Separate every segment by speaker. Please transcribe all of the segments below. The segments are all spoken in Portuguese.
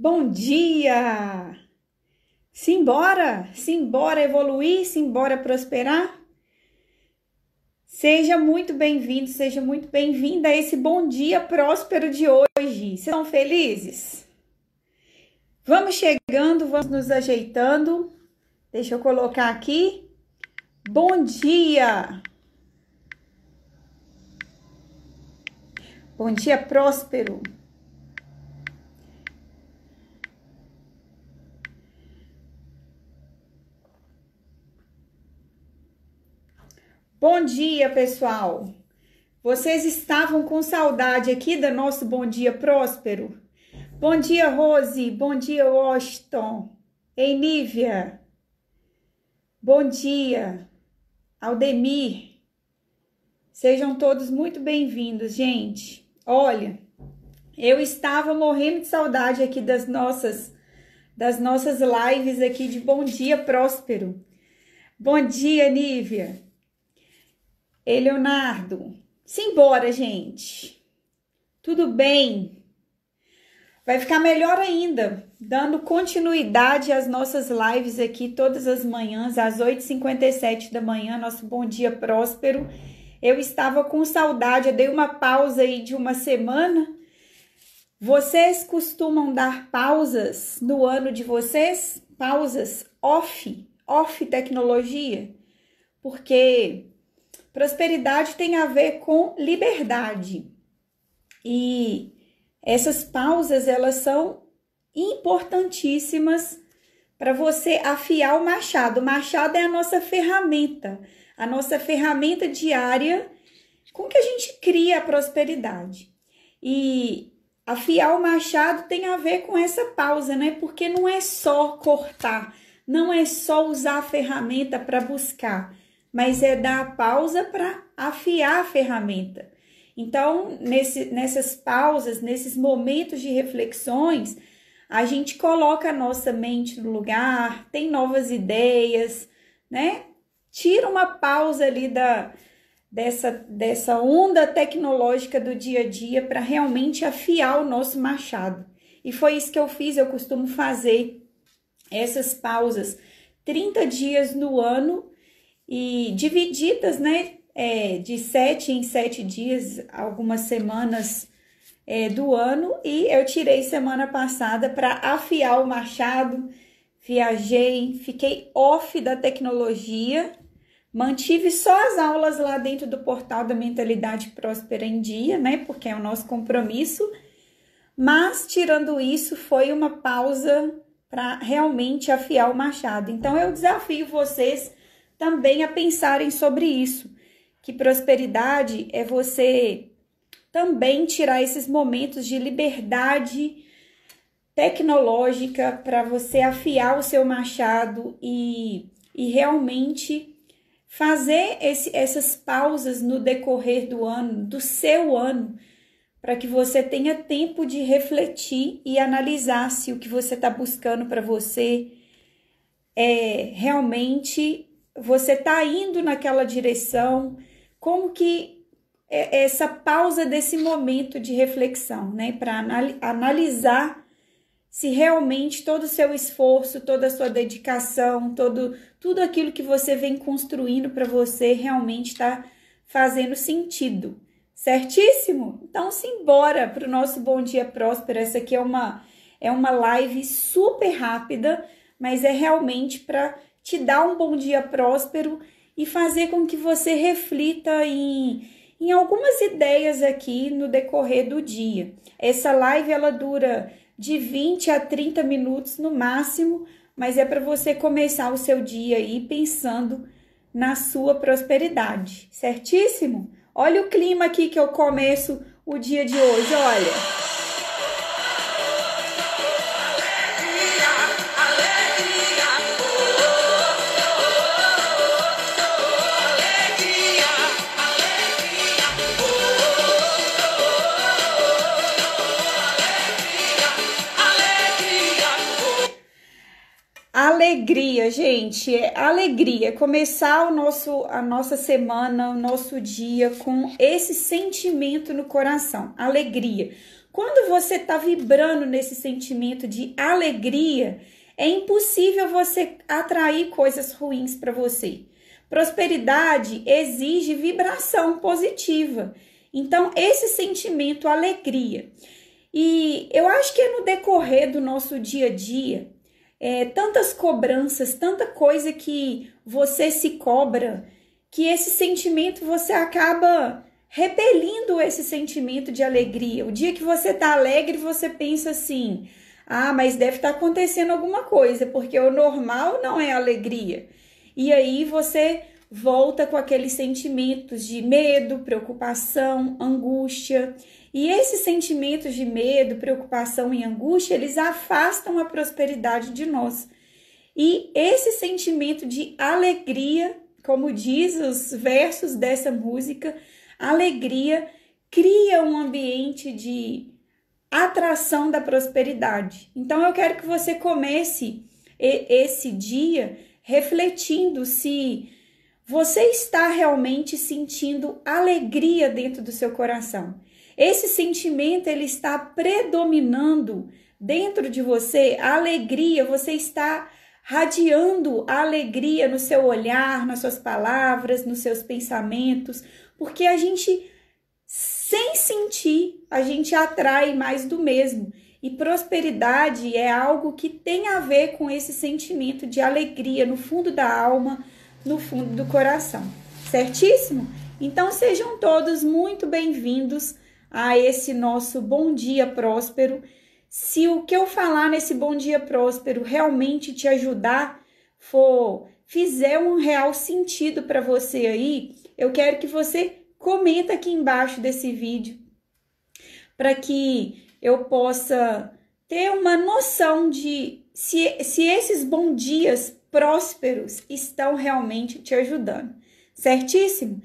Speaker 1: Bom dia! Simbora! Simbora evoluir, simbora prosperar? Seja muito bem-vindo, seja muito bem-vinda a esse bom dia próspero de hoje. Vocês estão felizes? Vamos chegando, vamos nos ajeitando. Deixa eu colocar aqui. Bom dia! Bom dia próspero! Bom dia, pessoal! Vocês estavam com saudade aqui do nosso Bom Dia Próspero? Bom dia, Rose! Bom dia, Washington! Ei, Nívia! Bom dia, Aldemir! Sejam todos muito bem-vindos, gente! Olha, eu estava morrendo de saudade aqui das nossas das nossas lives aqui de Bom Dia Próspero. Bom dia, Nívia! Ei, Leonardo, simbora, gente. Tudo bem? Vai ficar melhor ainda, dando continuidade às nossas lives aqui todas as manhãs, às 8h57 da manhã, nosso bom dia próspero. Eu estava com saudade, eu dei uma pausa aí de uma semana. Vocês costumam dar pausas no ano de vocês? Pausas off, off tecnologia? Porque Prosperidade tem a ver com liberdade. E essas pausas, elas são importantíssimas para você afiar o machado. O machado é a nossa ferramenta, a nossa ferramenta diária com que a gente cria a prosperidade. E afiar o machado tem a ver com essa pausa, né? Porque não é só cortar, não é só usar a ferramenta para buscar, mas é dar a pausa para afiar a ferramenta. Então, nesse, nessas pausas, nesses momentos de reflexões, a gente coloca a nossa mente no lugar, tem novas ideias, né? Tira uma pausa ali da, dessa, dessa onda tecnológica do dia a dia para realmente afiar o nosso machado. E foi isso que eu fiz, eu costumo fazer essas pausas 30 dias no ano e divididas, né, é, de sete em sete dias, algumas semanas é, do ano, e eu tirei semana passada para afiar o machado, viajei, fiquei off da tecnologia, mantive só as aulas lá dentro do portal da Mentalidade Próspera em Dia, né, porque é o nosso compromisso, mas tirando isso, foi uma pausa para realmente afiar o machado. Então eu desafio vocês também a pensarem sobre isso, que prosperidade é você também tirar esses momentos de liberdade tecnológica para você afiar o seu machado e, e realmente fazer esse, essas pausas no decorrer do ano, do seu ano, para que você tenha tempo de refletir e analisar se o que você está buscando para você é realmente você está indo naquela direção, como que é essa pausa desse momento de reflexão, né, para analisar se realmente todo o seu esforço, toda a sua dedicação, todo tudo aquilo que você vem construindo para você realmente está fazendo sentido. Certíssimo? Então, simbora para o nosso Bom Dia Próspero. Essa aqui é uma, é uma live super rápida, mas é realmente para te dar um bom dia próspero e fazer com que você reflita em, em algumas ideias aqui no decorrer do dia. Essa live ela dura de 20 a 30 minutos no máximo, mas é para você começar o seu dia aí pensando na sua prosperidade, certíssimo? Olha o clima aqui que eu começo o dia de hoje, olha. Alegria, gente, é alegria. Começar o nosso, a nossa semana, o nosso dia com esse sentimento no coração, alegria. Quando você está vibrando nesse sentimento de alegria, é impossível você atrair coisas ruins para você. Prosperidade exige vibração positiva. Então, esse sentimento, alegria. E eu acho que é no decorrer do nosso dia a dia, é, tantas cobranças, tanta coisa que você se cobra, que esse sentimento você acaba repelindo esse sentimento de alegria. O dia que você tá alegre, você pensa assim: ah, mas deve estar tá acontecendo alguma coisa, porque o normal não é alegria. E aí você volta com aqueles sentimentos de medo, preocupação, angústia. E esses sentimentos de medo, preocupação e angústia, eles afastam a prosperidade de nós. E esse sentimento de alegria, como diz os versos dessa música, alegria cria um ambiente de atração da prosperidade. Então eu quero que você comece esse dia refletindo se você está realmente sentindo alegria dentro do seu coração. Esse sentimento ele está predominando dentro de você, a alegria, você está radiando a alegria no seu olhar, nas suas palavras, nos seus pensamentos, porque a gente sem sentir, a gente atrai mais do mesmo. E prosperidade é algo que tem a ver com esse sentimento de alegria no fundo da alma, no fundo do coração. Certíssimo? Então sejam todos muito bem-vindos a esse nosso bom dia próspero. Se o que eu falar nesse bom dia próspero realmente te ajudar, for fizer um real sentido para você aí, eu quero que você comenta aqui embaixo desse vídeo para que eu possa ter uma noção de se, se esses bons dias prósperos estão realmente te ajudando, certíssimo?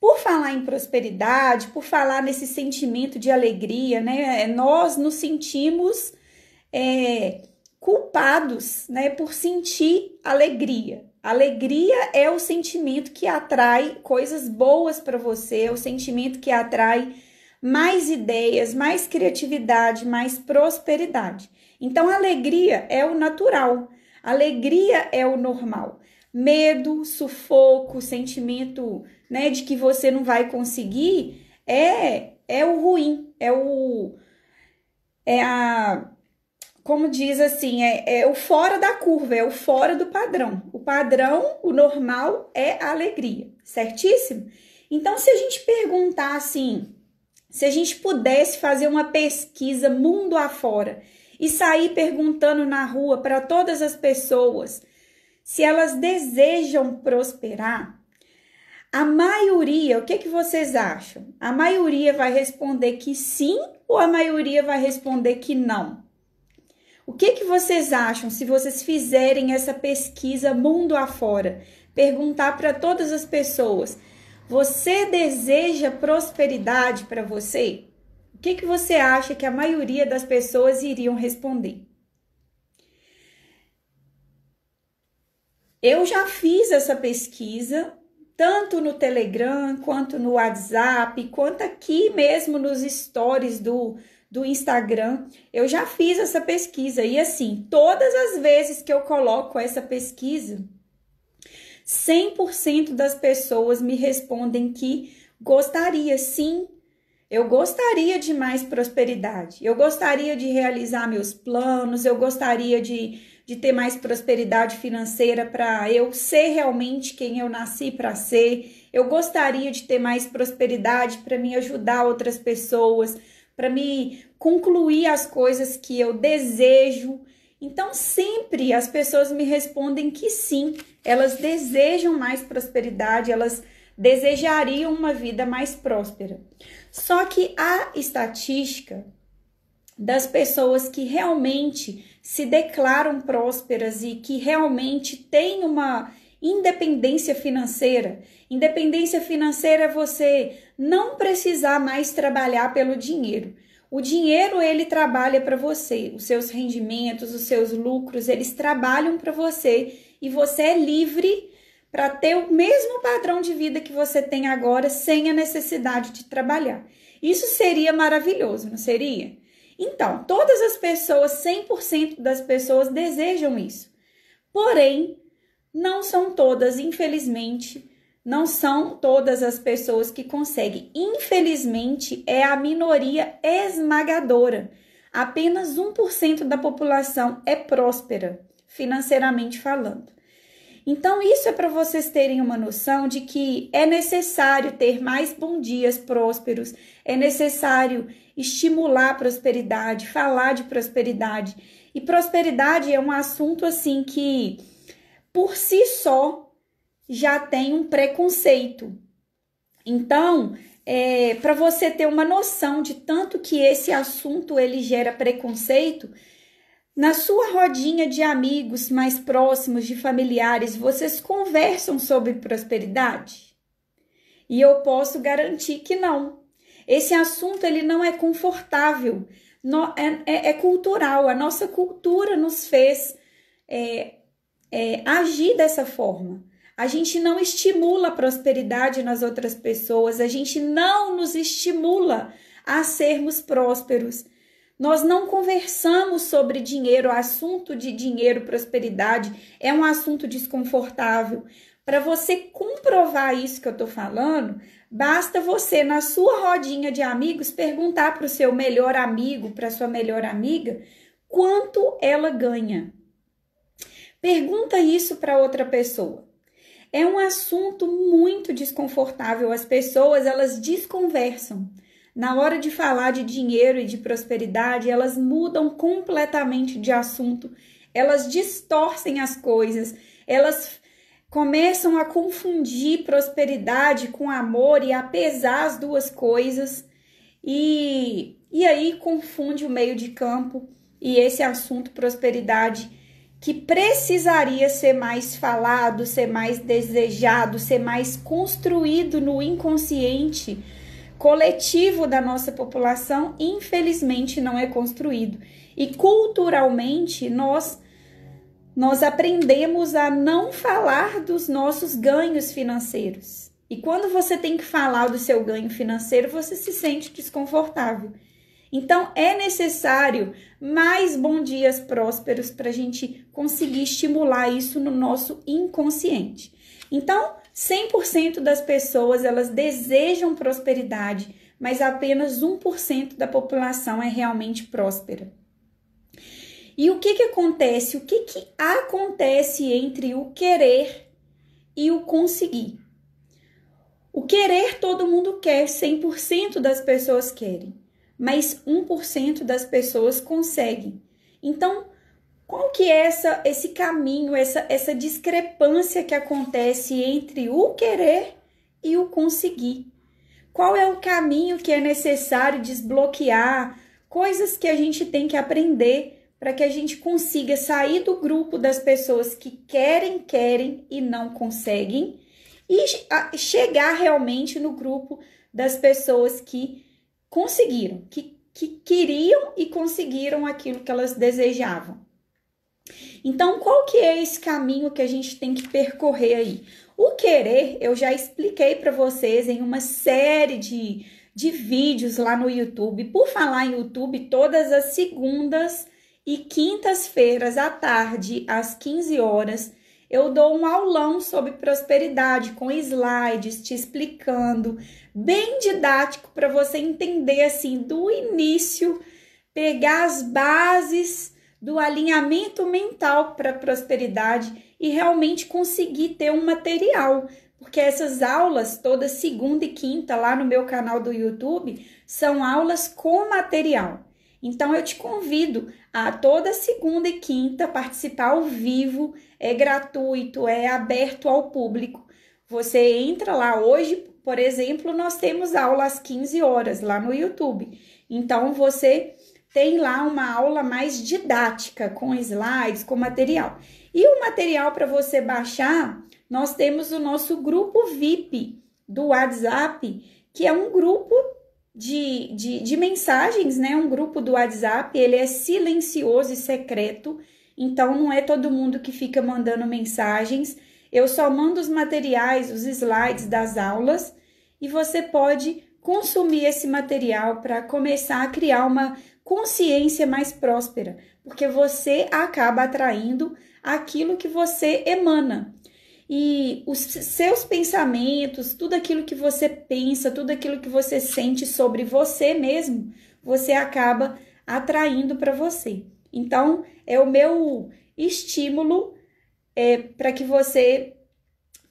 Speaker 1: Por falar em prosperidade, por falar nesse sentimento de alegria, né? Nós nos sentimos é, culpados, né? Por sentir alegria. Alegria é o sentimento que atrai coisas boas para você, é o sentimento que atrai mais ideias, mais criatividade, mais prosperidade. Então, alegria é o natural, alegria é o normal. Medo, sufoco, sentimento né, de que você não vai conseguir é é o ruim, é o é a como diz assim, é, é o fora da curva, é o fora do padrão. O padrão, o normal é a alegria, certíssimo? Então, se a gente perguntar assim, se a gente pudesse fazer uma pesquisa mundo afora e sair perguntando na rua para todas as pessoas se elas desejam prosperar, a maioria, o que, que vocês acham? A maioria vai responder que sim ou a maioria vai responder que não? O que, que vocês acham se vocês fizerem essa pesquisa mundo afora? Perguntar para todas as pessoas você deseja prosperidade para você? Que, que você acha que a maioria das pessoas iriam responder? Eu já fiz essa pesquisa, tanto no Telegram, quanto no WhatsApp, quanto aqui mesmo nos stories do, do Instagram. Eu já fiz essa pesquisa e assim, todas as vezes que eu coloco essa pesquisa, 100% das pessoas me respondem que gostaria, sim. Eu gostaria de mais prosperidade. Eu gostaria de realizar meus planos, eu gostaria de, de ter mais prosperidade financeira para eu ser realmente quem eu nasci para ser. Eu gostaria de ter mais prosperidade para me ajudar outras pessoas, para me concluir as coisas que eu desejo. Então, sempre as pessoas me respondem que sim, elas desejam mais prosperidade, elas desejariam uma vida mais próspera. Só que a estatística das pessoas que realmente se declaram prósperas e que realmente têm uma independência financeira. Independência financeira é você não precisar mais trabalhar pelo dinheiro. O dinheiro ele trabalha para você, os seus rendimentos, os seus lucros, eles trabalham para você e você é livre para ter o mesmo padrão de vida que você tem agora sem a necessidade de trabalhar. Isso seria maravilhoso, não seria? Então, todas as pessoas, 100% das pessoas desejam isso. Porém, não são todas, infelizmente, não são todas as pessoas que conseguem. Infelizmente, é a minoria esmagadora. Apenas 1% da população é próspera, financeiramente falando. Então, isso é para vocês terem uma noção de que é necessário ter mais bom dias prósperos, é necessário estimular a prosperidade, falar de prosperidade. E prosperidade é um assunto assim que, por si só, já tem um preconceito. Então, é, para você ter uma noção de tanto que esse assunto ele gera preconceito, na sua rodinha de amigos mais próximos, de familiares, vocês conversam sobre prosperidade? E eu posso garantir que não. Esse assunto ele não é confortável, é, é, é cultural. A nossa cultura nos fez é, é, agir dessa forma. A gente não estimula a prosperidade nas outras pessoas, a gente não nos estimula a sermos prósperos. Nós não conversamos sobre dinheiro, o assunto de dinheiro, prosperidade é um assunto desconfortável. Para você comprovar isso que eu estou falando, basta você, na sua rodinha de amigos, perguntar para o seu melhor amigo, para sua melhor amiga, quanto ela ganha. Pergunta isso para outra pessoa é um assunto muito desconfortável. As pessoas, elas desconversam. Na hora de falar de dinheiro e de prosperidade, elas mudam completamente de assunto. Elas distorcem as coisas. Elas começam a confundir prosperidade com amor e a pesar as duas coisas. E, e aí confunde o meio de campo e esse assunto prosperidade que precisaria ser mais falado, ser mais desejado, ser mais construído no inconsciente coletivo da nossa população, infelizmente não é construído. E culturalmente nós nós aprendemos a não falar dos nossos ganhos financeiros. E quando você tem que falar do seu ganho financeiro, você se sente desconfortável. Então, é necessário mais bons dias prósperos para a gente conseguir estimular isso no nosso inconsciente. Então, 100% das pessoas elas desejam prosperidade, mas apenas 1% da população é realmente próspera. E o que que acontece? O que que acontece entre o querer e o conseguir? O querer todo mundo quer, 100% das pessoas querem mas 1% das pessoas conseguem. Então, qual que é essa, esse caminho, essa, essa discrepância que acontece entre o querer e o conseguir? Qual é o caminho que é necessário desbloquear? Coisas que a gente tem que aprender para que a gente consiga sair do grupo das pessoas que querem, querem e não conseguem e chegar realmente no grupo das pessoas que conseguiram, que, que queriam e conseguiram aquilo que elas desejavam. Então, qual que é esse caminho que a gente tem que percorrer aí? O querer, eu já expliquei para vocês em uma série de, de vídeos lá no YouTube. Por falar em YouTube, todas as segundas e quintas-feiras à tarde, às 15 horas, eu dou um aulão sobre prosperidade com slides te explicando, bem didático para você entender assim do início, pegar as bases do alinhamento mental para prosperidade e realmente conseguir ter um material, porque essas aulas toda segunda e quinta lá no meu canal do YouTube são aulas com material. Então eu te convido a toda segunda e quinta participar ao vivo, é gratuito, é aberto ao público. Você entra lá hoje, por exemplo, nós temos aula às 15 horas lá no YouTube. Então você tem lá uma aula mais didática, com slides, com material. E o material para você baixar, nós temos o nosso grupo VIP do WhatsApp, que é um grupo de, de, de mensagens, né? Um grupo do WhatsApp, ele é silencioso e secreto, então não é todo mundo que fica mandando mensagens. Eu só mando os materiais, os slides das aulas e você pode consumir esse material para começar a criar uma consciência mais próspera, porque você acaba atraindo aquilo que você emana. E os seus pensamentos, tudo aquilo que você pensa, tudo aquilo que você sente sobre você mesmo, você acaba atraindo para você. Então, é o meu estímulo é, para que você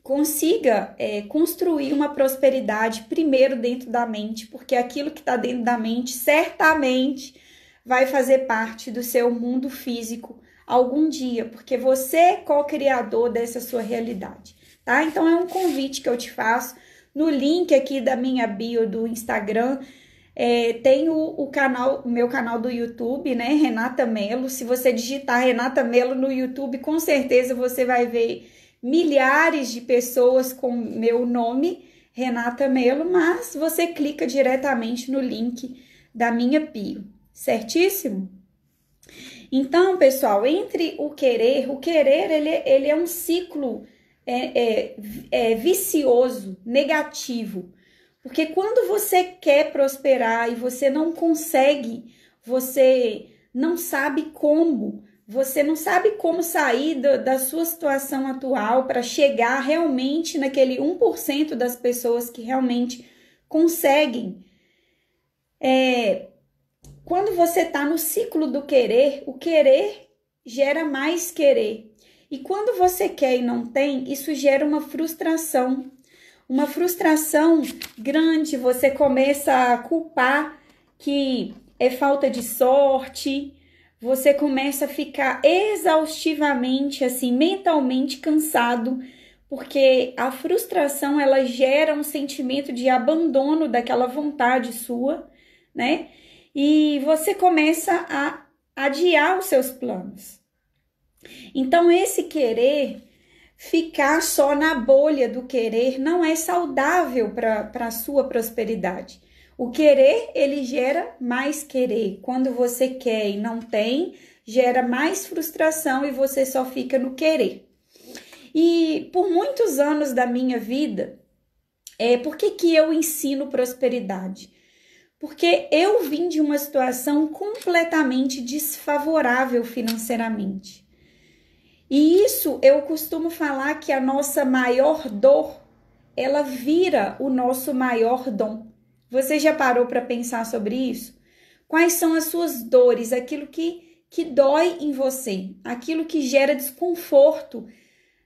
Speaker 1: consiga é, construir uma prosperidade primeiro dentro da mente, porque aquilo que está dentro da mente certamente vai fazer parte do seu mundo físico algum dia, porque você é co-criador dessa sua realidade, tá? Então é um convite que eu te faço. No link aqui da minha bio do Instagram, é, tem o, o, canal, o meu canal do YouTube, né? Renata Melo. Se você digitar Renata Melo no YouTube, com certeza você vai ver milhares de pessoas com meu nome, Renata Melo, mas você clica diretamente no link da minha bio, certíssimo? Então, pessoal, entre o querer, o querer ele, ele é um ciclo é, é, é vicioso, negativo. Porque quando você quer prosperar e você não consegue, você não sabe como, você não sabe como sair do, da sua situação atual para chegar realmente naquele 1% das pessoas que realmente conseguem. É, quando você está no ciclo do querer, o querer gera mais querer. E quando você quer e não tem, isso gera uma frustração. Uma frustração grande, você começa a culpar que é falta de sorte, você começa a ficar exaustivamente, assim, mentalmente cansado, porque a frustração ela gera um sentimento de abandono daquela vontade sua, né? e você começa a adiar os seus planos. Então, esse querer, ficar só na bolha do querer, não é saudável para a sua prosperidade. O querer, ele gera mais querer. Quando você quer e não tem, gera mais frustração e você só fica no querer. E por muitos anos da minha vida, é, por que, que eu ensino prosperidade? porque eu vim de uma situação completamente desfavorável financeiramente. E isso eu costumo falar que a nossa maior dor, ela vira o nosso maior dom. Você já parou para pensar sobre isso? Quais são as suas dores, aquilo que que dói em você, aquilo que gera desconforto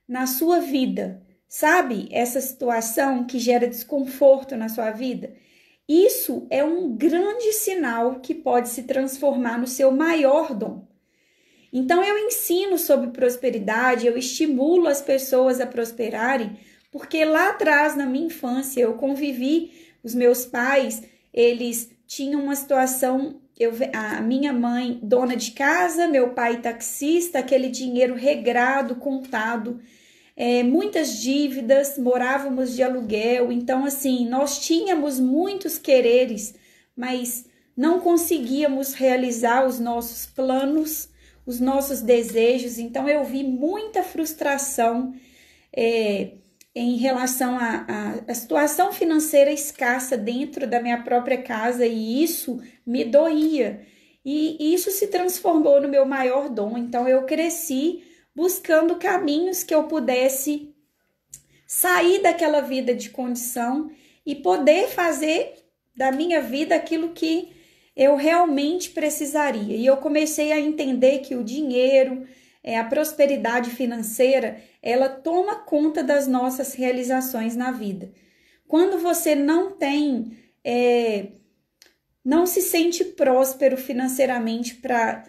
Speaker 1: na sua vida? Sabe essa situação que gera desconforto na sua vida? Isso é um grande sinal que pode se transformar no seu maior dom. Então eu ensino sobre prosperidade, eu estimulo as pessoas a prosperarem, porque lá atrás na minha infância eu convivi, os meus pais, eles tinham uma situação, eu, a minha mãe dona de casa, meu pai taxista, aquele dinheiro regrado, contado, é, muitas dívidas, morávamos de aluguel, então assim, nós tínhamos muitos quereres, mas não conseguíamos realizar os nossos planos, os nossos desejos, então eu vi muita frustração é, em relação à situação financeira escassa dentro da minha própria casa e isso me doía. E isso se transformou no meu maior dom. Então eu cresci buscando caminhos que eu pudesse sair daquela vida de condição e poder fazer da minha vida aquilo que eu realmente precisaria. E eu comecei a entender que o dinheiro, é, a prosperidade financeira, ela toma conta das nossas realizações na vida. Quando você não tem, é, não se sente próspero financeiramente para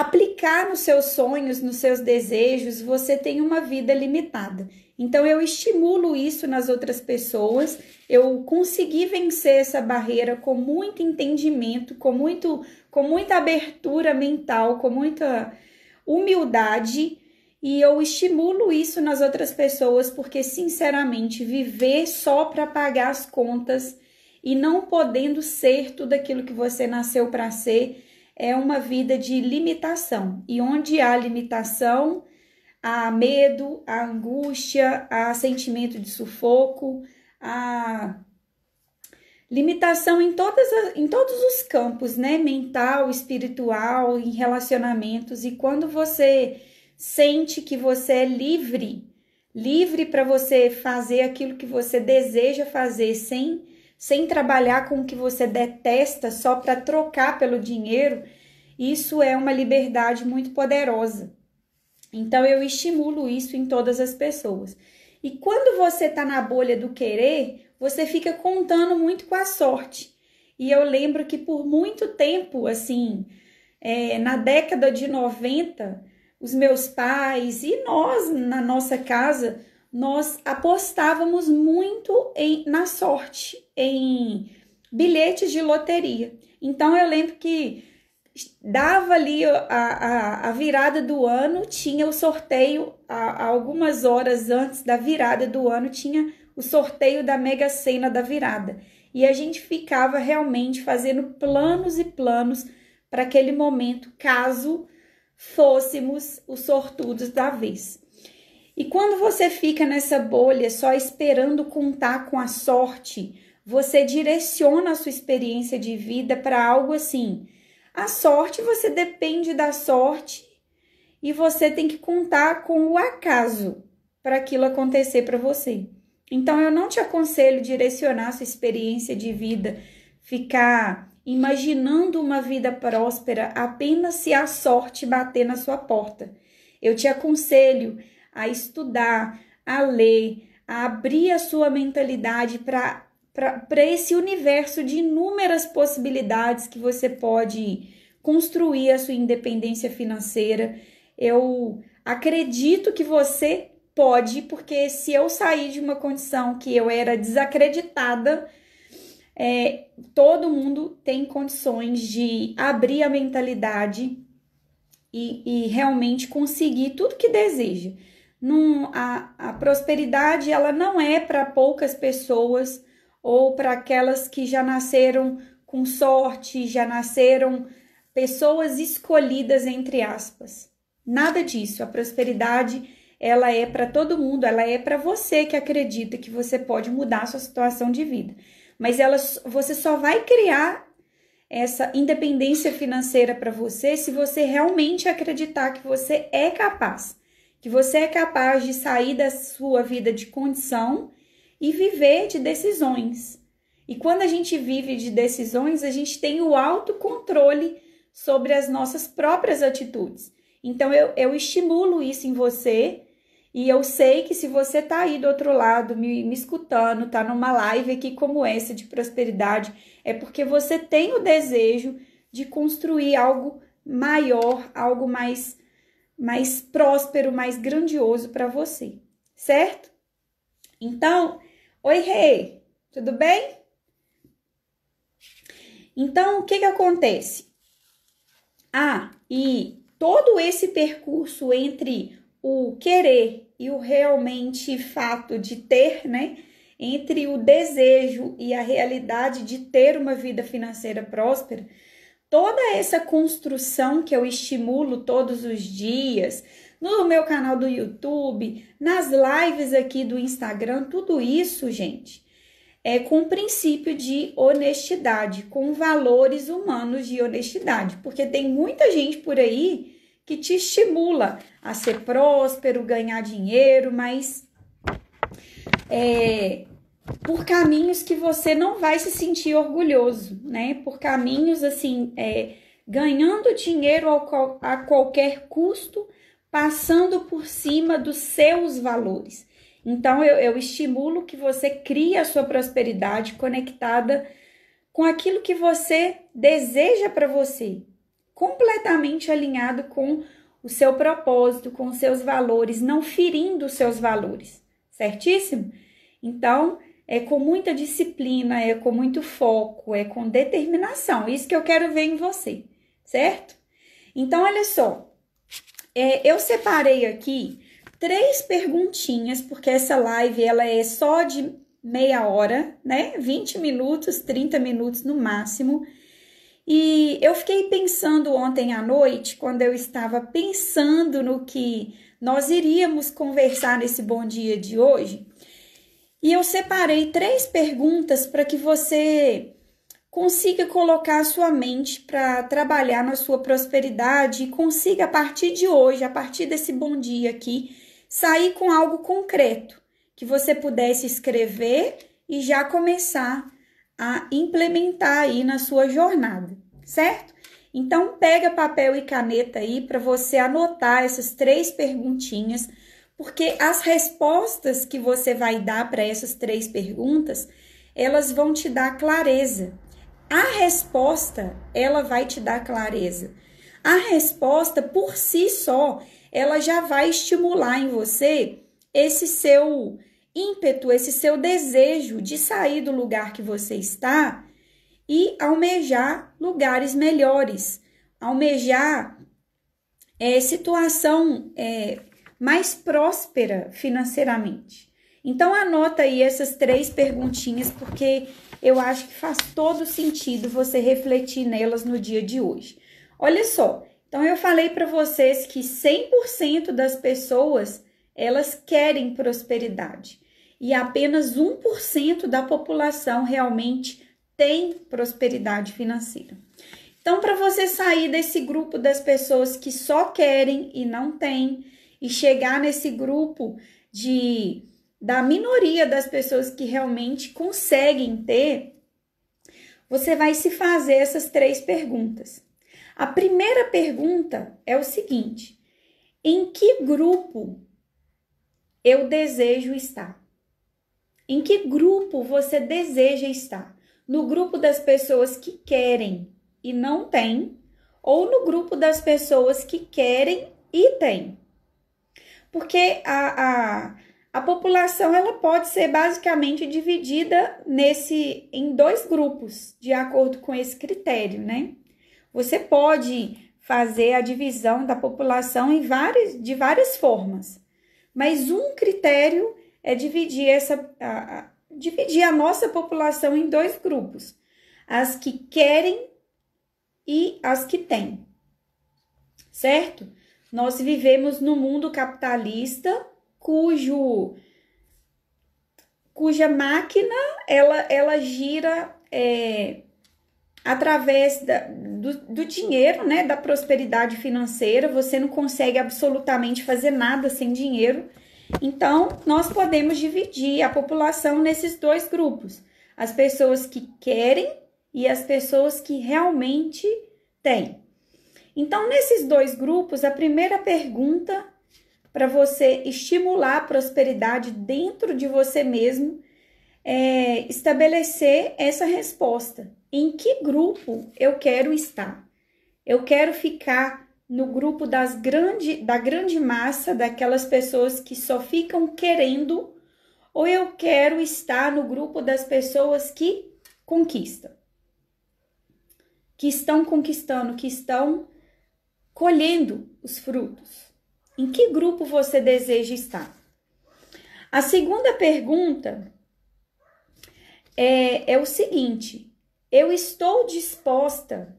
Speaker 1: aplicar nos seus sonhos, nos seus desejos, você tem uma vida limitada. Então eu estimulo isso nas outras pessoas. Eu consegui vencer essa barreira com muito entendimento, com muito com muita abertura mental, com muita humildade, e eu estimulo isso nas outras pessoas porque sinceramente viver só para pagar as contas e não podendo ser tudo aquilo que você nasceu para ser é uma vida de limitação. E onde há limitação, há medo, há angústia, há sentimento de sufoco, há limitação em, todas em todos os campos, né? Mental, espiritual, em relacionamentos. E quando você sente que você é livre, livre para você fazer aquilo que você deseja fazer sem sem trabalhar com o que você detesta só para trocar pelo dinheiro, isso é uma liberdade muito poderosa. Então eu estimulo isso em todas as pessoas. E quando você está na bolha do querer, você fica contando muito com a sorte. E eu lembro que por muito tempo, assim, é, na década de 90, os meus pais e nós na nossa casa, nós apostávamos muito em, na sorte, em bilhetes de loteria. Então eu lembro que dava ali a, a, a virada do ano, tinha o sorteio, a, algumas horas antes da virada do ano, tinha o sorteio da Mega Sena da virada. E a gente ficava realmente fazendo planos e planos para aquele momento, caso fôssemos os sortudos da vez. E quando você fica nessa bolha só esperando contar com a sorte, você direciona a sua experiência de vida para algo assim a sorte, você depende da sorte e você tem que contar com o acaso para aquilo acontecer para você. Então eu não te aconselho direcionar sua experiência de vida, ficar imaginando uma vida próspera apenas se a sorte bater na sua porta. Eu te aconselho a estudar, a ler, a abrir a sua mentalidade para esse universo de inúmeras possibilidades que você pode construir a sua independência financeira. Eu acredito que você pode, porque se eu sair de uma condição que eu era desacreditada, é, todo mundo tem condições de abrir a mentalidade e, e realmente conseguir tudo que deseja. Num, a, a prosperidade ela não é para poucas pessoas ou para aquelas que já nasceram com sorte, já nasceram pessoas escolhidas entre aspas. Nada disso. A prosperidade, ela é para todo mundo, ela é para você que acredita que você pode mudar a sua situação de vida. Mas ela, você só vai criar essa independência financeira para você se você realmente acreditar que você é capaz, que você é capaz de sair da sua vida de condição e viver de decisões. E quando a gente vive de decisões, a gente tem o autocontrole sobre as nossas próprias atitudes. Então eu, eu estimulo isso em você e eu sei que se você tá aí do outro lado me, me escutando, tá numa live aqui como essa de prosperidade, é porque você tem o desejo de construir algo maior, algo mais mais próspero, mais grandioso para você, certo? Então, Oi, Rei, tudo bem? Então, o que que acontece? Ah, e todo esse percurso entre o querer e o realmente fato de ter, né? Entre o desejo e a realidade de ter uma vida financeira próspera, toda essa construção que eu estimulo todos os dias, no meu canal do YouTube, nas lives aqui do Instagram, tudo isso, gente, é com o princípio de honestidade, com valores humanos de honestidade, porque tem muita gente por aí que te estimula a ser próspero, ganhar dinheiro, mas é, por caminhos que você não vai se sentir orgulhoso, né? Por caminhos assim, é, ganhando dinheiro a qualquer custo passando por cima dos seus valores. Então, eu, eu estimulo que você crie a sua prosperidade conectada com aquilo que você deseja para você, completamente alinhado com o seu propósito, com os seus valores, não ferindo os seus valores, certíssimo? Então, é com muita disciplina, é com muito foco, é com determinação. Isso que eu quero ver em você, certo? Então, olha só, é, eu separei aqui três perguntinhas, porque essa live ela é só de meia hora, né? 20 minutos, 30 minutos no máximo. E eu fiquei pensando ontem à noite, quando eu estava pensando no que nós iríamos conversar nesse bom dia de hoje, E eu separei três perguntas para que você consiga colocar a sua mente para trabalhar na sua prosperidade e consiga, a partir de hoje, a partir desse bom dia aqui, sair com algo concreto que você pudesse escrever e já começar a implementar aí na sua jornada, certo? Então pega papel e caneta aí para você anotar essas três perguntinhas, porque as respostas que você vai dar para essas três perguntas, elas vão te dar clareza. A resposta, ela vai te dar clareza. A resposta por si só, ela já vai estimular em você esse seu ímpeto, esse seu desejo de sair do lugar que você está e almejar lugares melhores, almejar é, situação é, mais próspera financeiramente. Então anota aí essas três perguntinhas porque eu acho que faz todo sentido você refletir nelas no dia de hoje. Olha só, então eu falei para vocês que 100% das pessoas elas querem prosperidade e apenas 1% da população realmente tem prosperidade financeira. Então, para você sair desse grupo das pessoas que só querem e não têm, e chegar nesse grupo de da minoria das pessoas que realmente conseguem ter, você vai se fazer essas três perguntas. A primeira pergunta é o seguinte: em que grupo eu desejo estar? Em que grupo você deseja estar? No grupo das pessoas que querem e não têm, ou no grupo das pessoas que querem e têm? Porque a, a, a população ela pode ser basicamente dividida nesse em dois grupos, de acordo com esse critério, né? Você pode fazer a divisão da população em várias, de várias formas, mas um critério é dividir essa a, a, dividir a nossa população em dois grupos: as que querem e as que têm. Certo? Nós vivemos no mundo capitalista cujo cuja máquina ela, ela gira é, através da, do, do, dinheiro, né, da prosperidade financeira. Você não consegue absolutamente fazer nada sem dinheiro. Então, nós podemos dividir a população nesses dois grupos: as pessoas que querem e as pessoas que realmente têm. Então, nesses dois grupos, a primeira pergunta para você estimular a prosperidade dentro de você mesmo é estabelecer essa resposta. Em que grupo eu quero estar? Eu quero ficar no grupo das grande, da grande massa daquelas pessoas que só ficam querendo, ou eu quero estar no grupo das pessoas que conquistam, que estão conquistando, que estão colhendo os frutos. Em que grupo você deseja estar? A segunda pergunta é, é o seguinte: eu estou disposta,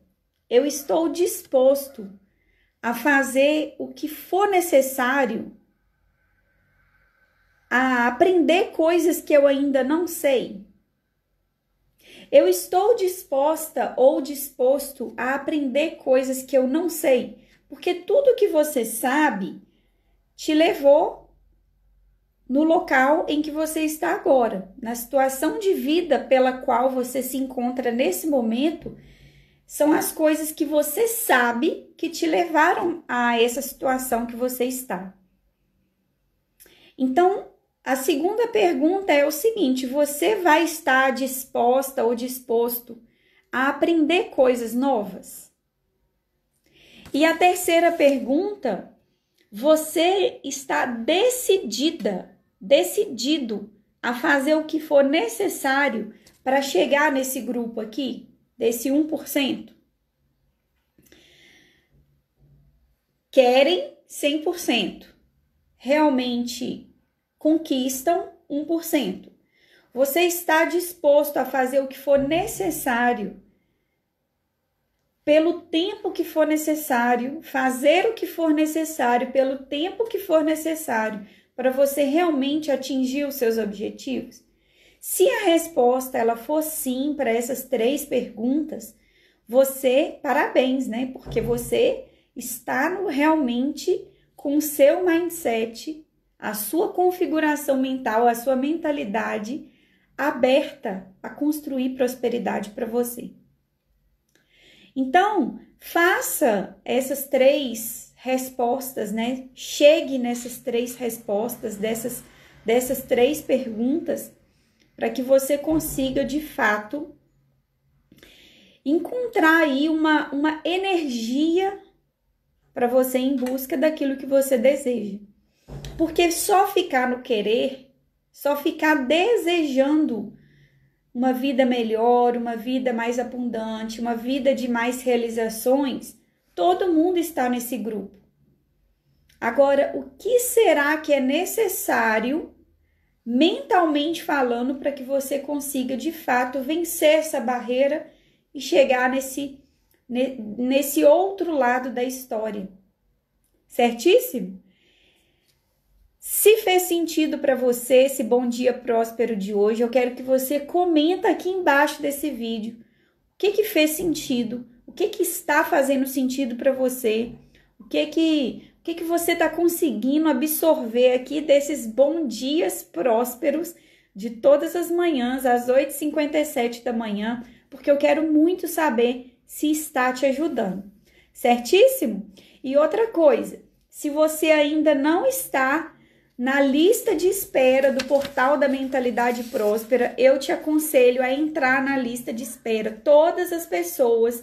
Speaker 1: eu estou disposto a fazer o que for necessário, a aprender coisas que eu ainda não sei. Eu estou disposta ou disposto a aprender coisas que eu não sei, porque tudo que você sabe te levou no local em que você está agora, na situação de vida pela qual você se encontra nesse momento são as coisas que você sabe que te levaram a essa situação que você está. Então, a segunda pergunta é o seguinte: você vai estar disposta ou disposto a aprender coisas novas? E a terceira pergunta, você está decidida, decidido a fazer o que for necessário para chegar nesse grupo aqui? desse 1%. Querem 100%. Realmente conquistam 1%. Você está disposto a fazer o que for necessário, pelo tempo que for necessário, fazer o que for necessário, pelo tempo que for necessário, para você realmente atingir os seus objetivos? Se a resposta ela for sim para essas três perguntas, você, parabéns, né? Porque você está no, realmente com o seu mindset, a sua configuração mental, a sua mentalidade aberta a construir prosperidade para você. Então, faça essas três respostas, né? Chegue nessas três respostas, dessas, dessas três perguntas, para que você consiga de fato encontrar aí uma, uma energia para você em busca daquilo que você deseja. Porque só ficar no querer, só ficar desejando uma vida melhor, uma vida mais abundante, uma vida de mais realizações, todo mundo está nesse grupo. Agora, o que será que é necessário, mentalmente falando, para que você consiga de fato vencer essa barreira e chegar nesse, nesse outro lado da história? Certíssimo? Se fez sentido para você esse bom dia próspero de hoje, eu quero que você comenta aqui embaixo desse vídeo. O que que fez sentido? O que que está fazendo sentido para você? O que que o que que você está conseguindo absorver aqui desses bons dias prósperos de todas as manhãs às 8h57 da manhã? Porque eu quero muito saber se está te ajudando. Certíssimo? E outra coisa, se você ainda não está na lista de espera do portal da Mentalidade Próspera, eu te aconselho a entrar na lista de espera. Todas as pessoas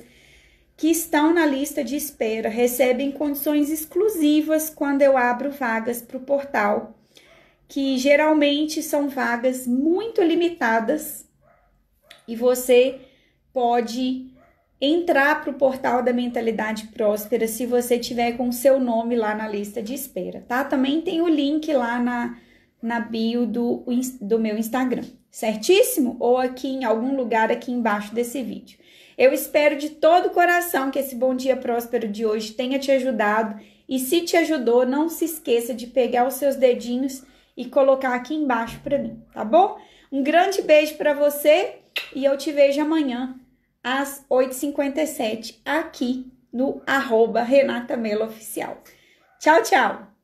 Speaker 1: que estão na lista de espera recebem condições exclusivas quando eu abro vagas para o portal, que geralmente são vagas muito limitadas e você pode entrar para o portal da Mentalidade Próspera se você tiver com o seu nome lá na lista de espera, tá? Também tem o link lá na, na bio do, do meu Instagram, certíssimo? Ou aqui em algum lugar aqui embaixo desse vídeo. Eu espero de todo o coração que esse Bom Dia Próspero de hoje tenha te ajudado e se te ajudou, não se esqueça de pegar os seus dedinhos e colocar aqui embaixo para mim, tá bom? Um grande beijo para você e eu te vejo amanhã às 8h57 aqui no arroba Renata Mello Oficial. Tchau, tchau!